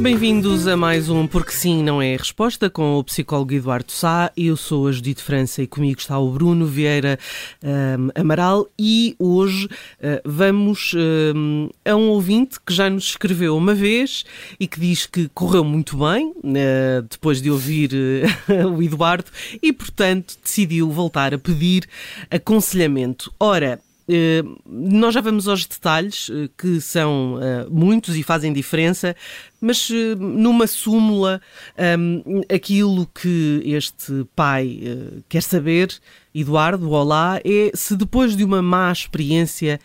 Bem-vindos a mais um Porque Sim Não É a Resposta com o psicólogo Eduardo Sá. Eu sou a Judite França e comigo está o Bruno Vieira um, Amaral e hoje uh, vamos um, a um ouvinte que já nos escreveu uma vez e que diz que correu muito bem uh, depois de ouvir uh, o Eduardo e, portanto, decidiu voltar a pedir aconselhamento. Ora, nós já vamos aos detalhes, eh, que são eh, muitos e fazem diferença, mas numa súmula, ehm, aquilo que este pai quer saber, Eduardo, olá, é se depois de uma má experiência,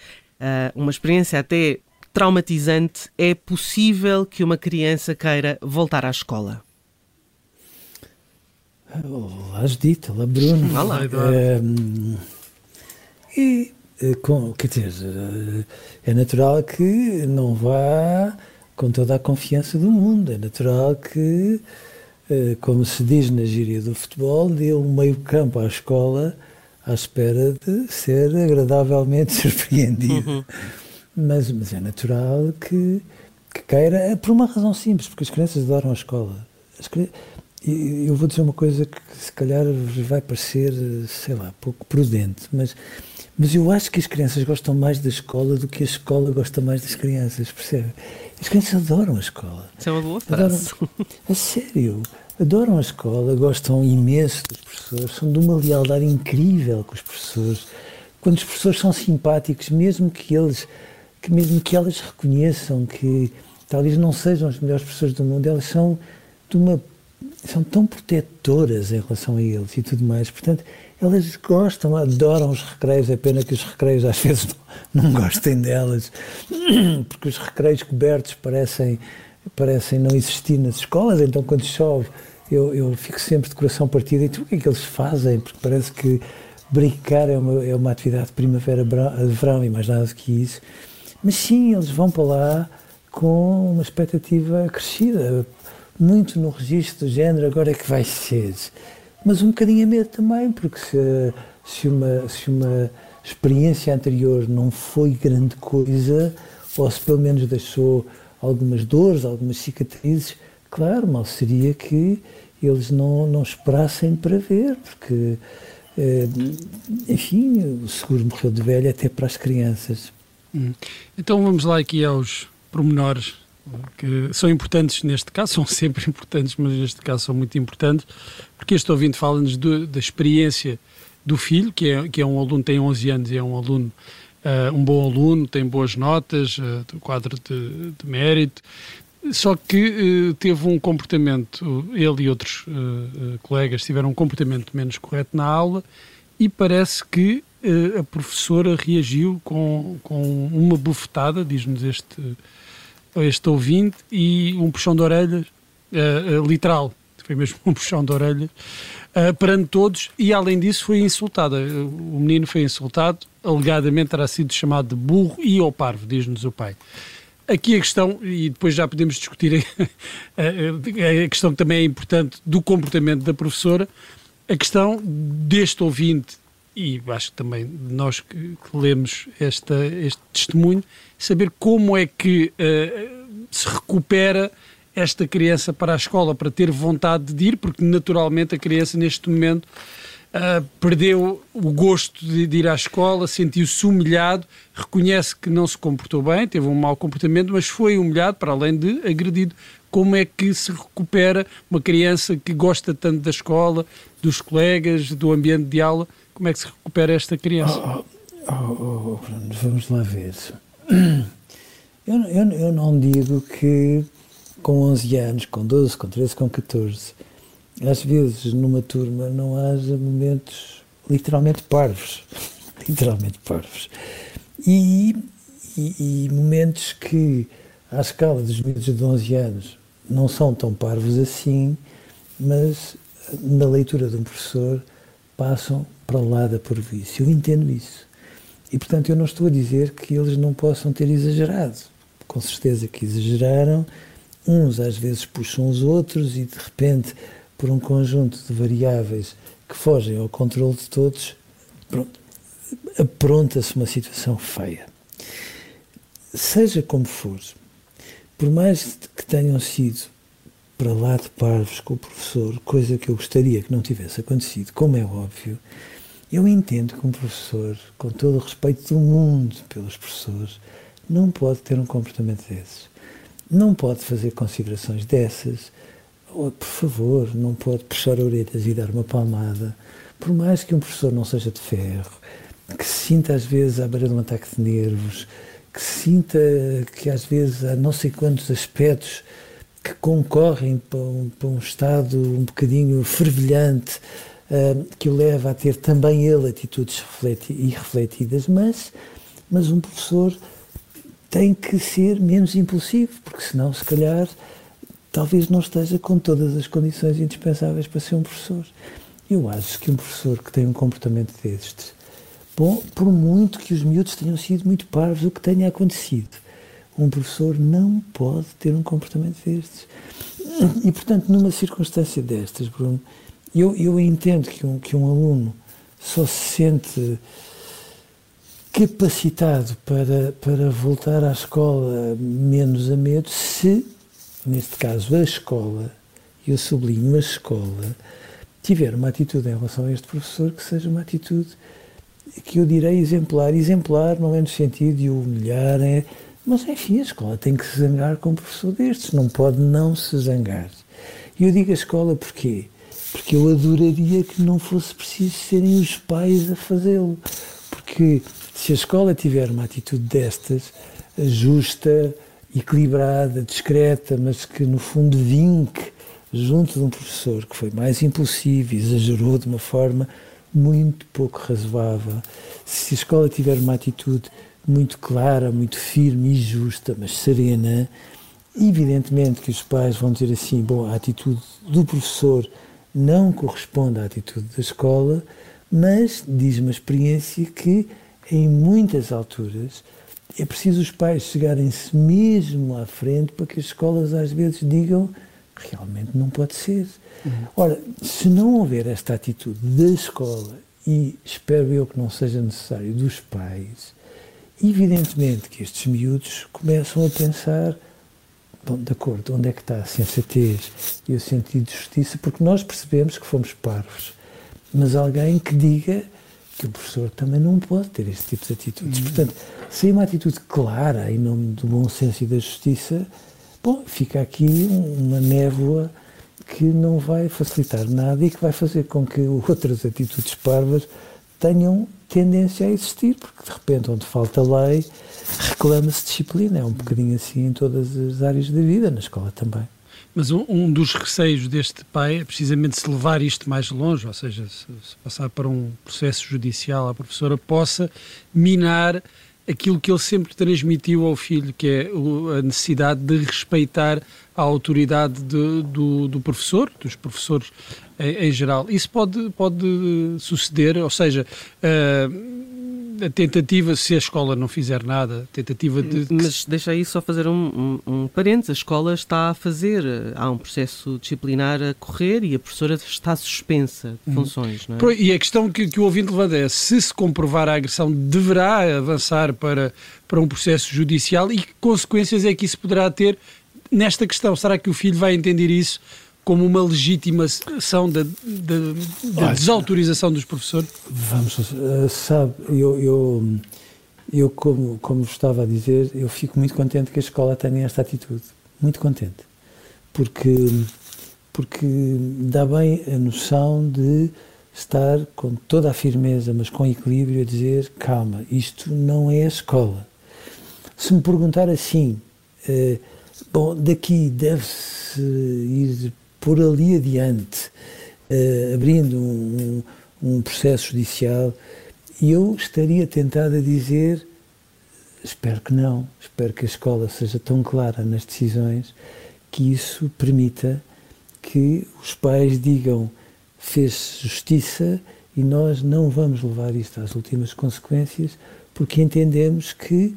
uma experiência até traumatizante, é possível que uma criança queira voltar à escola? Olá, Judita, olá, Bruno. Olá, Eduardo. Ehm, e eh, com, quer dizer, eh, é natural que não vá com toda a confiança do mundo. É natural que, eh, como se diz na gíria do futebol, dê um meio campo à escola à espera de ser agradavelmente surpreendido. Uhum. Mas, mas é natural que, que queira, por uma razão simples, porque as crianças adoram a escola. e eu vou dizer uma coisa que se calhar vai parecer, sei lá, pouco prudente, mas mas eu acho que as crianças gostam mais da escola do que a escola gosta mais das crianças, percebe? As crianças adoram a escola. Isso é uma boa frase. Adoram, a sério, adoram a escola, gostam imenso dos professores, são de uma lealdade incrível com os professores. Quando os professores são simpáticos, mesmo que eles, que mesmo que elas reconheçam que talvez não sejam os melhores professores do mundo, elas são de uma são tão protetoras em relação a eles e tudo mais. Portanto, elas gostam, adoram os recreios, é pena que os recreios às vezes não, não gostem delas, porque os recreios cobertos parecem, parecem não existir nas escolas, então quando chove eu, eu fico sempre de coração partido e tu, o que é que eles fazem? Porque parece que brincar é uma, é uma atividade de primavera-verão e mais nada do que isso. Mas sim, eles vão para lá com uma expectativa crescida, muito no registro do género, agora é que vai ser mas um bocadinho a medo também, porque se, se, uma, se uma experiência anterior não foi grande coisa, ou se pelo menos deixou algumas dores, algumas cicatrizes, claro, mal seria que eles não, não esperassem para ver, porque, eh, enfim, o seguro morreu de velho até para as crianças. Hum. Então vamos lá aqui aos pormenores que são importantes neste caso, são sempre importantes, mas neste caso são muito importantes, porque este ouvinte fala-nos da experiência do filho, que é, que é um aluno, tem 11 anos e é um aluno, uh, um bom aluno, tem boas notas, uh, quadro de, de, mérito, só que uh, teve um comportamento, ele e outros colegas tiveram um comportamento menos correto na aula e parece que a professora reagiu com, com uma bufetada, diz-nos este este ouvinte e um puxão de orelhas uh, uh, literal, foi mesmo um puxão de orelhas uh, perante todos e além disso foi insultada. O menino foi insultado, alegadamente terá sido chamado de burro e ou parvo, diz-nos o pai. Aqui a questão, e depois já podemos discutir a, questão que também é importante do comportamento da professora, a questão deste ouvinte, e acho que também nós que, que lemos esta, este testemunho, saber como é que uh, se recupera esta criança para a escola, para ter vontade de ir, porque naturalmente a criança neste momento uh, perdeu o gosto de, de ir à escola, sentiu-se humilhado, reconhece que não se comportou bem, teve um mau comportamento, mas foi humilhado para além de agredido. Como é que se recupera uma criança que gosta tanto da escola, dos colegas, do ambiente de aula? Como é que se recupera esta criança? Oh, Oh, oh, vamos lá ver. Eu, eu, eu não digo que com 11 anos, com 12, com 13, com 14, às vezes numa turma não haja momentos literalmente parvos. literalmente parvos. E, e, e, momentos que, à escala dos miúdos de 11 anos, não são tão parvos assim, mas na leitura de um professor passam para lá da porvice. Eu entendo isso. E, portanto, eu não estou a dizer que eles não possam ter exagerado. Com certeza que exageraram. Uns às vezes puxam os outros e, de repente, por um conjunto de variáveis que fogem ao controle de todos, apronta-se uma situação feia. Seja como for, por mais que tenham sido para lá de parvos com o professor, coisa que eu gostaria que não tivesse acontecido, como é óbvio, eu entendo que um professor, com todo o respeito do mundo pelos professores, não pode ter um comportamento desses. Não pode fazer considerações dessas. Ou, por favor, não pode puxar orelhas e dar uma palmada. Por mais que um professor não seja de ferro, que se sinta às vezes à beira de um ataque de nervos, que sinta que às vezes há não sei quantos aspectos que concorrem para um, para um estado um bocadinho fervilhante, uh, que o leva a ter também ele atitudes irrefletidas, mas, mas um professor tem que ser menos impulsivo, porque senão, se calhar, talvez não esteja com todas as condições indispensáveis para ser um professor. Eu acho que um professor que tem um comportamento destes, bom, por muito que os miúdos tenham sido muito parvos, o que tenha acontecido, um professor não pode ter um comportamento destes. E, portanto, numa circunstância destas, Bruno, eu, eu entendo que um, que um aluno só se sente capacitado para, para voltar à escola menos a medo se, neste caso, a escola, e eu sublinho a escola, tiver uma atitude em relação a este professor que seja uma atitude que eu direi exemplar. Exemplar não é no sentido de o humilhar, é mas, enfim, a escola tem que se zangar com um professor destes, não pode não se zangar. E eu digo a escola porquê? Porque eu adoraria que não fosse preciso serem os pais a fazê-lo. Porque se a escola tiver uma atitude destas, justa, equilibrada, discreta, mas que no fundo vinque junto de um professor que foi mais impulsivo, exagerou de uma forma muito pouco razoável, se a escola tiver uma atitude muito clara, muito firme e justa, mas serena. Evidentemente que os pais vão dizer assim: bom, a atitude do professor não corresponde à atitude da escola, mas diz uma experiência que em muitas alturas é preciso os pais chegarem-se mesmo à frente para que as escolas às vezes digam realmente não pode ser. Uhum. Ora, se não houver esta atitude da escola, e espero eu que não seja necessário dos pais, Evidentemente que estes miúdos começam a pensar, bom, de acordo, onde é que está a sensatez e o sentido de justiça, porque nós percebemos que fomos parvos, mas alguém que diga que o professor também não pode ter esse tipo de atitudes. Uhum. Portanto, sem uma atitude clara em nome do bom senso e da justiça, bom, fica aqui uma névoa que não vai facilitar nada e que vai fazer com que outras atitudes parvas tenham tendência a existir, porque de repente, onde falta lei, reclama-se disciplina. É um bocadinho assim em todas as áreas da vida, na escola também. Mas um, um, dos receios deste pai é precisamente se levar isto mais longe, ou seja, se, se passar para um processo judicial, a professora possa minar aquilo que ele sempre transmitiu ao filho, que é a necessidade de respeitar a autoridade de, do, do, professor, dos professores em, em, geral. Isso pode, pode suceder, ou seja, uh, a tentativa, se a escola não fizer nada, a tentativa de. Mas deixa aí só fazer um, um, um parênteses. A escola está a fazer, há um processo disciplinar a correr e a professora está suspensa de uhum. funções, não é? E a questão que, que o ouvinte levanta é: se se comprovar a agressão, deverá avançar para, para um processo judicial e que consequências é que isso poderá ter nesta questão, será que o filho vai entender isso como uma legitimação da, da, da desautorização dos professores? Vamos, uh, sabe, eu, eu, eu como, como estava a dizer, eu fico muito contente que a escola tenha esta atitude, muito contente, porque, porque dá bem a noção de estar com toda a firmeza, mas com equilíbrio, a dizer: calma, isto não é a escola. Se me perguntar assim, eh, bom, daqui deve-se ir por ali adiante, eh, abrindo um, um processo judicial, eu estaria tentado a dizer: espero que não, espero que a escola seja tão clara nas decisões que isso permita que os pais digam fez justiça e nós não vamos levar isto às últimas consequências porque entendemos que,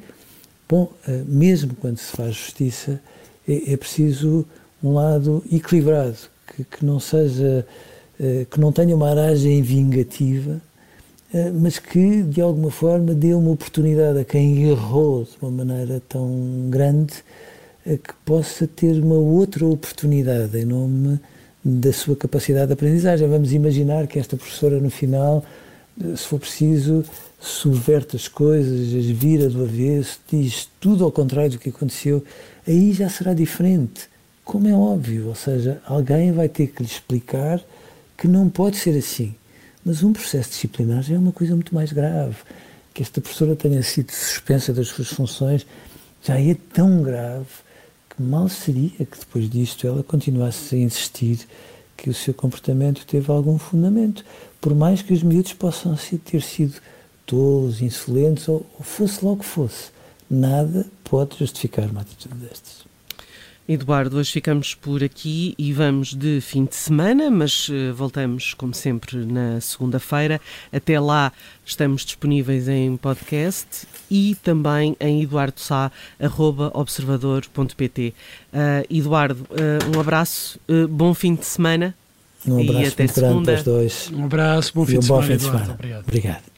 bom, eh, mesmo quando se faz justiça, é, é preciso um lado equilibrado, que, que, não seja, eh, que não tenha uma aragem vingativa, eh, mas que de alguma forma dê uma oportunidade a quem errou de uma maneira tão grande que possa ter uma outra oportunidade em nome da sua capacidade de aprendizagem. Vamos imaginar que esta professora, no final, se for preciso, subverte as coisas, as vira do avesso, diz tudo ao contrário do que aconteceu, aí já será diferente, como é óbvio. Ou seja, alguém vai ter que lhe explicar que não pode ser assim. Mas um processo disciplinar já é uma coisa muito mais grave. Que esta professora tenha sido suspensa das suas funções já é tão grave mal seria que depois disto ela continuasse a insistir que o seu comportamento teve algum fundamento, por mais que os miúdos possam ter sido tolos, insolentes ou, ou fosse logo que fosse. Nada pode justificar uma atitude destas. Eduardo, hoje ficamos por aqui e vamos de fim de semana, mas uh, voltamos, como sempre, na segunda-feira. Até lá estamos disponíveis em podcast e também em eduardosá.observador.pt. Uh, Eduardo, uh, um abraço, bom fim de semana. Um abraço e até muito segunda. grande para os dois. Um abraço, bom fim, um de, bom semana, fim de Eduardo. semana. Obrigado. Obrigado.